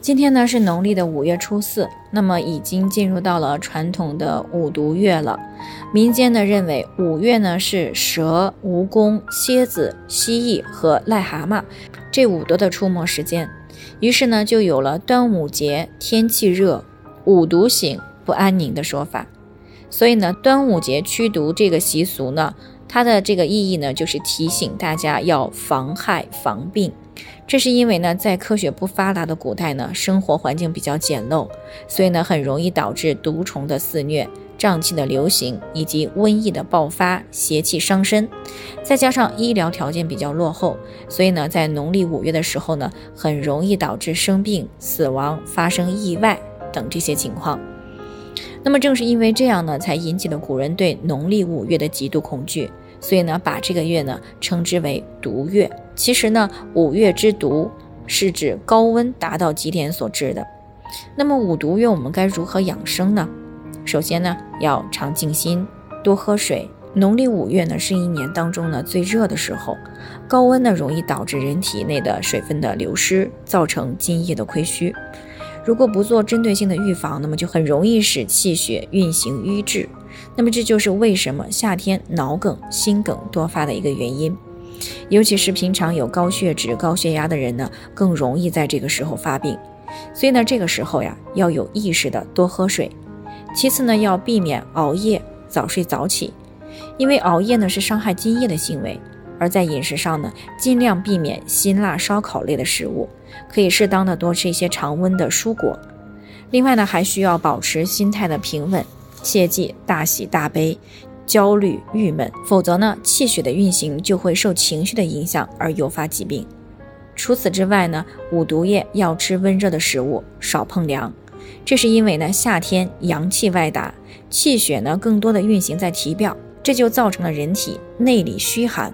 今天呢是农历的五月初四，那么已经进入到了传统的五毒月了。民间呢认为五月呢是蛇、蜈蚣、蝎子、蜥蜴和癞蛤蟆这五毒的出没时间，于是呢就有了端午节天气热，五毒醒不安宁的说法。所以呢，端午节驱毒这个习俗呢，它的这个意义呢就是提醒大家要防害防病。这是因为呢，在科学不发达的古代呢，生活环境比较简陋，所以呢，很容易导致毒虫的肆虐、瘴气的流行以及瘟疫的爆发、邪气伤身。再加上医疗条件比较落后，所以呢，在农历五月的时候呢，很容易导致生病、死亡、发生意外等这些情况。那么正是因为这样呢，才引起了古人对农历五月的极度恐惧。所以呢，把这个月呢称之为毒月。其实呢，五月之毒是指高温达到极点所致的。那么五毒月我们该如何养生呢？首先呢，要常静心，多喝水。农历五月呢，是一年当中呢最热的时候，高温呢容易导致人体内的水分的流失，造成津液的亏虚。如果不做针对性的预防，那么就很容易使气血运行瘀滞。那么这就是为什么夏天脑梗、心梗多发的一个原因，尤其是平常有高血脂、高血压的人呢，更容易在这个时候发病。所以呢，这个时候呀，要有意识的多喝水。其次呢，要避免熬夜、早睡早起，因为熬夜呢是伤害津液的行为。而在饮食上呢，尽量避免辛辣烧烤类的食物，可以适当的多吃一些常温的蔬果。另外呢，还需要保持心态的平稳。切忌大喜大悲、焦虑郁闷，否则呢，气血的运行就会受情绪的影响而诱发疾病。除此之外呢，五毒液要吃温热的食物，少碰凉。这是因为呢，夏天阳气外达，气血呢更多的运行在体表，这就造成了人体内里虚寒。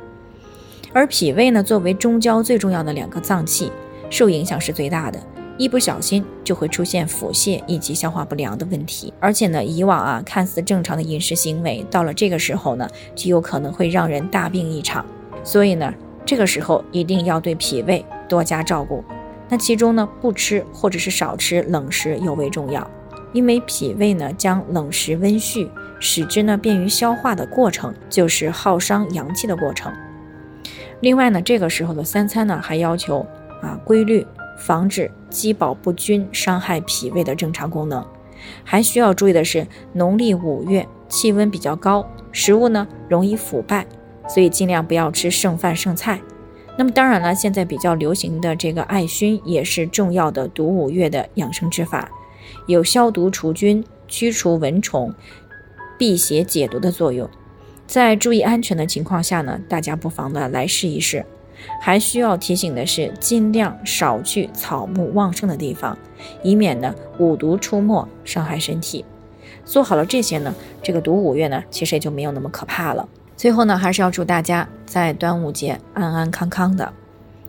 而脾胃呢，作为中焦最重要的两个脏器，受影响是最大的。一不小心就会出现腹泻以及消化不良的问题，而且呢，以往啊看似正常的饮食行为，到了这个时候呢，就有可能会让人大病一场。所以呢，这个时候一定要对脾胃多加照顾。那其中呢，不吃或者是少吃冷食尤为重要，因为脾胃呢将冷食温煦，使之呢便于消化的过程，就是耗伤阳气的过程。另外呢，这个时候的三餐呢还要求啊规律。防止饥饱不均伤害脾胃的正常功能，还需要注意的是，农历五月气温比较高，食物呢容易腐败，所以尽量不要吃剩饭剩菜。那么当然了，现在比较流行的这个艾熏也是重要的毒五月的养生之法，有消毒除菌、驱除蚊虫、辟邪解毒的作用。在注意安全的情况下呢，大家不妨呢来试一试。还需要提醒的是，尽量少去草木旺盛的地方，以免呢五毒出没伤害身体。做好了这些呢，这个毒五月呢，其实也就没有那么可怕了。最后呢，还是要祝大家在端午节安安康康的。